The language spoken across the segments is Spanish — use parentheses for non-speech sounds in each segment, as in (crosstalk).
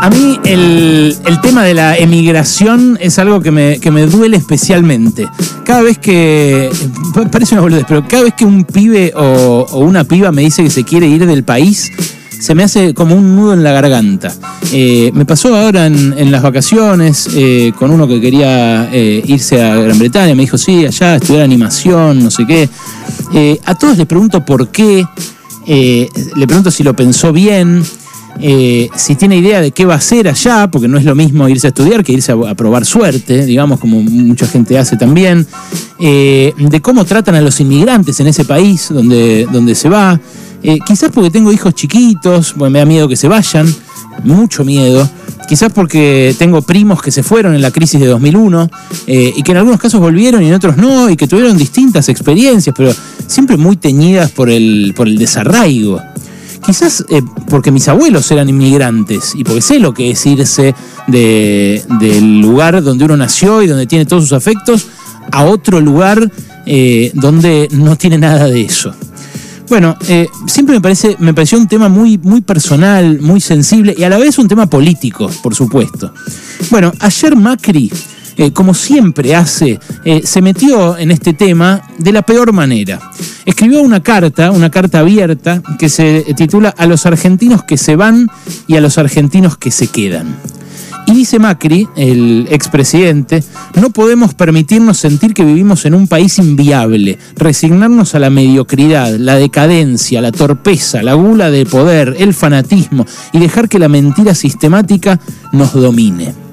A mí el, tema de la emigración es algo que me, duele especialmente. Cada vez que. Parece una boludez, pero cada vez que un pibe o, una piba me dice que se quiere ir del país, se me hace como un nudo en la garganta. Eh, me pasó ahora en, las vacaciones eh, con uno que quería eh, irse a Gran Bretaña. Me dijo, sí, allá estudiar animación, no sé qué. a todos les pregunto por qué. le pregunto si lo pensó bien. Eh, si tiene idea de qué va a hacer allá, porque no es lo mismo irse a estudiar que irse a, probar suerte, digamos, como mucha gente hace también, eh, de cómo tratan a los inmigrantes en ese país donde, donde se va, eh, quizás porque tengo hijos chiquitos, bueno, me da miedo que se vayan, mucho miedo, quizás porque tengo primos que se fueron en la crisis de 2001 y que en algunos casos volvieron y en otros no, y que tuvieron distintas experiencias, pero siempre muy teñidas por el, por el desarraigo. Quizás eh, porque mis abuelos eran inmigrantes y porque sé lo que es irse del lugar donde uno nació y donde tiene todos sus afectos a otro lugar eh, donde no tiene nada de eso. Bueno, eh, siempre me, parece, me pareció un tema muy, muy personal, muy sensible y a la vez un tema político, por supuesto. Bueno, ayer Macri como siempre hace, eh, se metió en este tema de la peor manera. Escribió una carta, una carta abierta, que se titula A los argentinos que se van y a los argentinos que se quedan. Y dice Macri, el expresidente, no podemos permitirnos sentir que vivimos en un país inviable, resignarnos a la mediocridad, la decadencia, la torpeza, la gula de poder, el fanatismo y dejar que la mentira sistemática nos domine.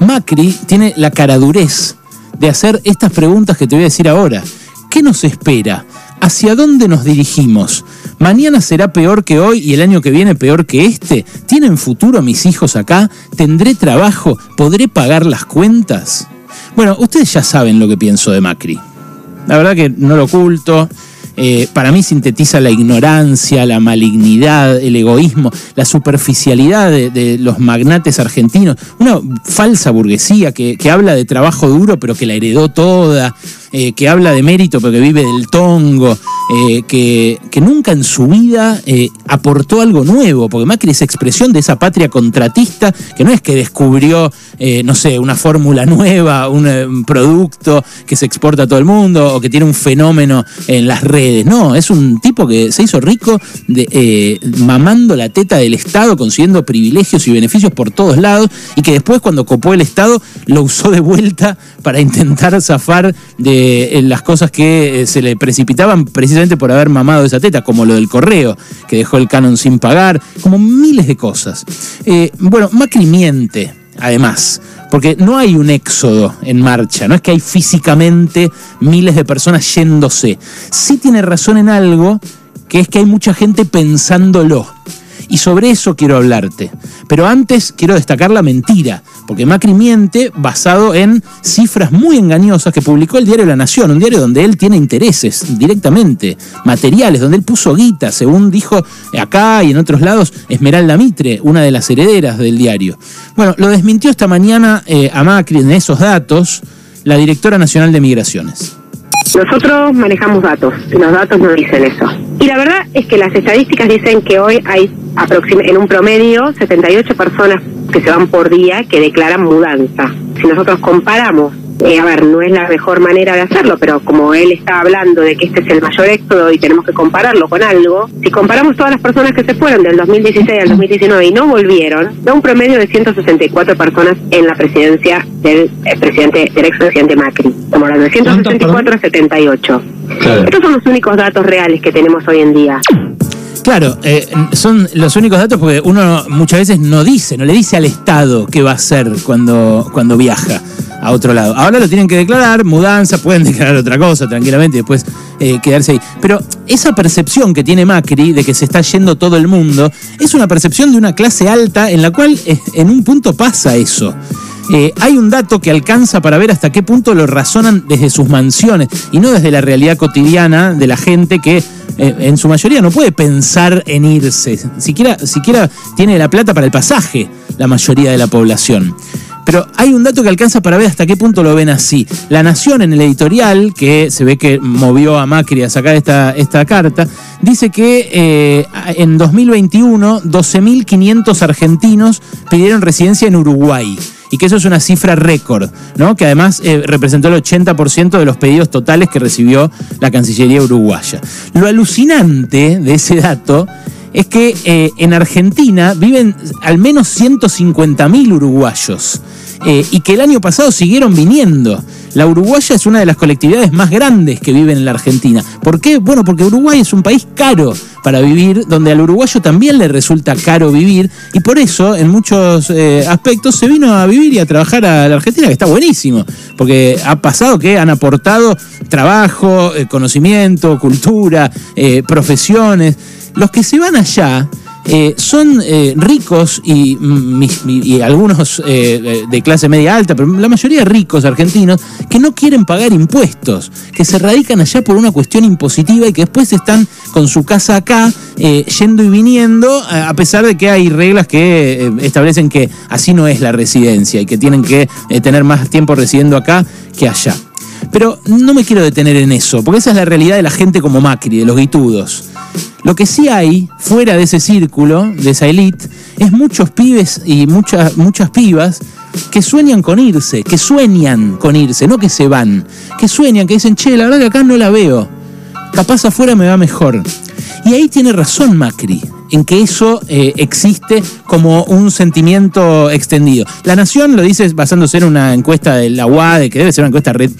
Macri tiene la caradurez de hacer estas preguntas que te voy a decir ahora. ¿Qué nos espera? ¿Hacia dónde nos dirigimos? ¿Mañana será peor que hoy y el año que viene peor que este? ¿Tienen futuro mis hijos acá? ¿Tendré trabajo? ¿Podré pagar las cuentas? Bueno, ustedes ya saben lo que pienso de Macri. La verdad que no lo oculto. Eh, para mí sintetiza la ignorancia, la malignidad, el egoísmo, la superficialidad de, los magnates argentinos, una falsa burguesía que, que, habla de trabajo duro pero que la heredó toda, eh, que habla de mérito porque vive del tongo, eh, que, nunca en su vida eh, aportó algo nuevo, porque Macri es expresión de esa patria contratista, que no es que descubrió, no sé, una fórmula nueva, un, producto que se exporta a todo el mundo o que tiene un fenómeno en las redes, no, es un tipo que se hizo rico mamando la teta del Estado, consiguiendo privilegios y beneficios por todos lados, y que después cuando copó el Estado lo usó de vuelta para intentar zafar de eh, las cosas que eh, se le precipitaban precisamente por haber mamado esa teta, como lo del correo, que dejó el canon sin pagar, como miles de cosas. Eh, bueno, Macri miente, además, porque no hay un éxodo en marcha, no es que hay físicamente miles de personas yéndose. Sí tiene razón en algo, que es que hay mucha gente pensándolo. Y sobre eso quiero hablarte. Pero antes quiero destacar la mentira, porque Macri miente basado en cifras muy engañosas que publicó el diario La Nación, un diario donde él tiene intereses directamente, materiales, donde él puso guita, según dijo acá y en otros lados Esmeralda Mitre, una de las herederas del diario. Bueno, lo desmintió esta mañana eh, a Macri en esos datos la directora nacional de Migraciones. Nosotros manejamos datos y los datos no dicen eso. Y la verdad es que las estadísticas dicen que hoy hay en un promedio 78 personas que se van por día que declaran mudanza. Si nosotros comparamos eh, a ver, no es la mejor manera de hacerlo, pero como él está hablando de que este es el mayor éxodo y tenemos que compararlo con algo, si comparamos todas las personas que se fueron del 2016 al 2019 y no volvieron, da un promedio de 164 personas en la presidencia del eh, presidente, del expresidente Macri. Estamos hablando de 164 a 78. Estos son los únicos datos reales que tenemos hoy en día. Claro, eh, son los únicos datos porque uno muchas veces no dice, no le dice al Estado qué va a hacer cuando, cuando viaja a otro lado. Ahora lo tienen que declarar, mudanza, pueden (laughs) declarar otra cosa tranquilamente y después eh, quedarse ahí. Pero esa percepción que tiene Macri de que se está yendo todo el mundo es una percepción de una clase alta en la cual eh, en un punto pasa eso. Eh, hay un dato que alcanza para ver hasta qué punto lo razonan desde sus mansiones y no desde la realidad cotidiana de la gente que en su mayoría no puede pensar en irse, siquiera, siquiera tiene la plata para el pasaje la mayoría de la población. Pero hay un dato que alcanza para ver hasta qué punto lo ven así. La Nación en el editorial, que se ve que movió a Macri a sacar esta, esta carta, dice que eh, en 2021 12.500 argentinos pidieron residencia en Uruguay y que eso es una cifra récord, ¿no? que además eh, representó el 80% de los pedidos totales que recibió la Cancillería uruguaya. Lo alucinante de ese dato es que eh, en Argentina viven al menos 150.000 uruguayos eh, y que el año pasado siguieron viniendo. La uruguaya es una de las colectividades más grandes que viven en la Argentina. ¿Por qué? Bueno, porque Uruguay es un país caro para vivir, donde al uruguayo también le resulta caro vivir, y por eso en muchos eh, aspectos se vino a vivir y a trabajar a la Argentina, que está buenísimo, porque ha pasado que han aportado trabajo, conocimiento, cultura, profesiones. Los que se van allá eh, son eh, ricos y, algunos eh, de clase media alta, pero la mayoría ricos argentinos que no quieren pagar impuestos, que se radican allá por una cuestión impositiva y que después están con su casa acá, yendo y viniendo, a pesar de que hay reglas que establecen que así no es la residencia y que tienen que tener más tiempo residiendo acá que allá. Pero no me quiero detener en eso, porque esa es la realidad de la gente como Macri, de los guitudos. Lo que sí hay, fuera de ese círculo, de esa elite, es muchos pibes y muchas, muchas pibas que sueñan con irse, que sueñan con irse, no que se van, que sueñan, que dicen, che, la verdad que acá no la veo, capaz afuera me va mejor. Y ahí tiene razón Macri, en que eso eh, existe como un sentimiento extendido. La Nación lo dice basándose en una encuesta de la UAD, que debe ser una encuesta red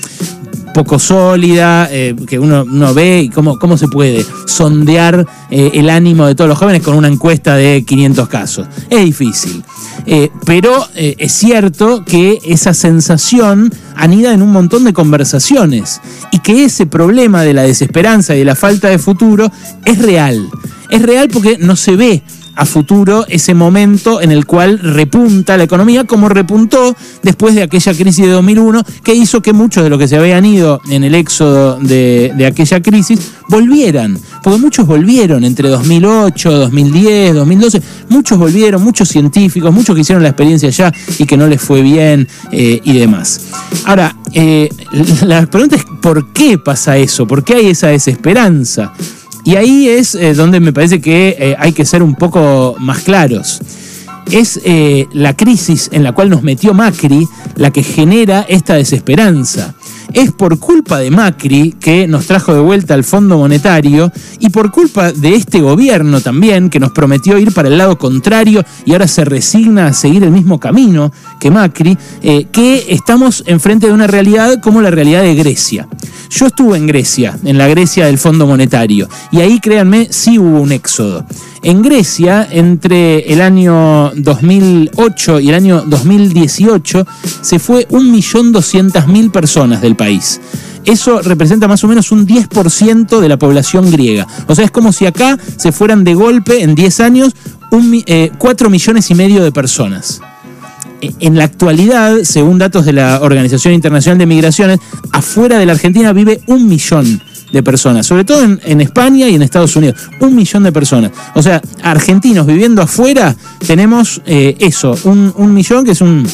poco sólida, eh, que uno, no ve y cómo, cómo se puede sondear eh, el ánimo de todos los jóvenes con una encuesta de 500 casos. Es difícil. Eh, pero es cierto que esa sensación anida en un montón de conversaciones y que ese problema de la desesperanza y de la falta de futuro es real. Es real porque no se ve a futuro ese momento en el cual repunta la economía como repuntó después de aquella crisis de 2001 que hizo que muchos de los que se habían ido en el éxodo de, aquella crisis volvieran, porque muchos volvieron entre 2008, 2010, 2012, muchos volvieron, muchos científicos, muchos que hicieron la experiencia allá y que no les fue bien eh, y demás. Ahora, eh, la pregunta es ¿por qué pasa eso? ¿Por qué hay esa desesperanza? Y ahí es eh, donde me parece que eh, hay que ser un poco más claros. Es eh, la crisis en la cual nos metió Macri la que genera esta desesperanza es por culpa de Macri que nos trajo de vuelta al Fondo Monetario y por culpa de este gobierno también que nos prometió ir para el lado contrario y ahora se resigna a seguir el mismo camino que Macri, que estamos enfrente de una realidad como la realidad de Grecia. Yo estuve en Grecia, en la Grecia del Fondo Monetario, y ahí créanme, sí hubo un éxodo. En Grecia, entre el año 2008 y el año 2018, se fue 1.200.000 personas del país. Eso representa más o menos un 10% de la población griega. O sea, es como si acá se fueran de golpe en 10 años 4 eh, millones y medio de personas. En la actualidad, según datos de la Organización Internacional de Migraciones, afuera de la Argentina vive un millón de personas, sobre todo en, España y en Estados Unidos. Un millón de personas. O sea, argentinos viviendo afuera, tenemos eh, eso, un millón que es un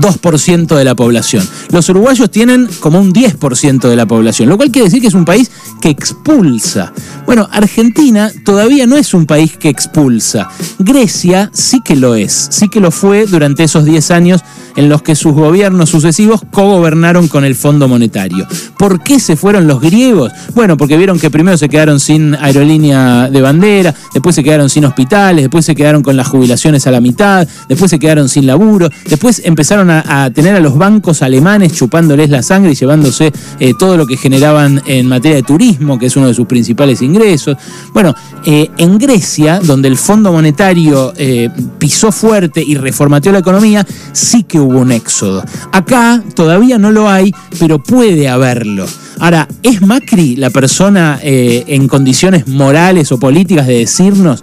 2% de la población. Los uruguayos tienen como un 10% de la población, lo cual quiere decir que es un país que expulsa. Bueno, Argentina todavía no es un país que expulsa. Grecia sí que lo es, sí que lo fue durante esos 10 años en los que sus gobiernos sucesivos cogobernaron con el Fondo Monetario. ¿Por qué se fueron los griegos? Bueno, porque vieron que primero se quedaron sin aerolínea de bandera, después se quedaron sin hospitales, después se quedaron con las jubilaciones a la mitad, después se quedaron sin laburo, después empezaron a, tener a los bancos alemanes chupándoles la sangre y llevándose eh, todo lo que generaban en materia de turismo, que es uno de sus principales ingresos. Bueno, eh, en Grecia, donde el Fondo Monetario eh, pisó fuerte y reformateó la economía, sí que hubo un éxodo. Acá todavía no lo hay, pero puede haberlo. Ahora, ¿es Macri la persona en condiciones morales o políticas de decirnos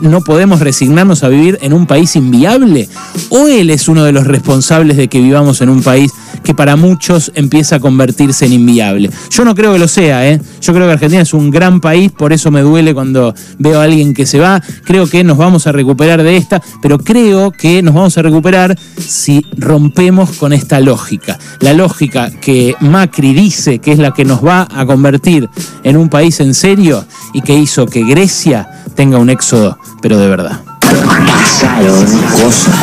no podemos resignarnos a vivir en un país inviable? ¿O él es uno de los responsables? De que vivamos en un país que para muchos empieza a convertirse en inviable. Yo no creo que lo sea, ¿eh? Yo creo que Argentina es un gran país, por eso me duele cuando veo a alguien que se va. Creo que nos vamos a recuperar de esta, pero creo que nos vamos a recuperar si rompemos con esta lógica. La lógica que Macri dice que es la que nos va a convertir en un país en serio y que hizo que Grecia tenga un éxodo, pero de verdad. Pasaron cosas.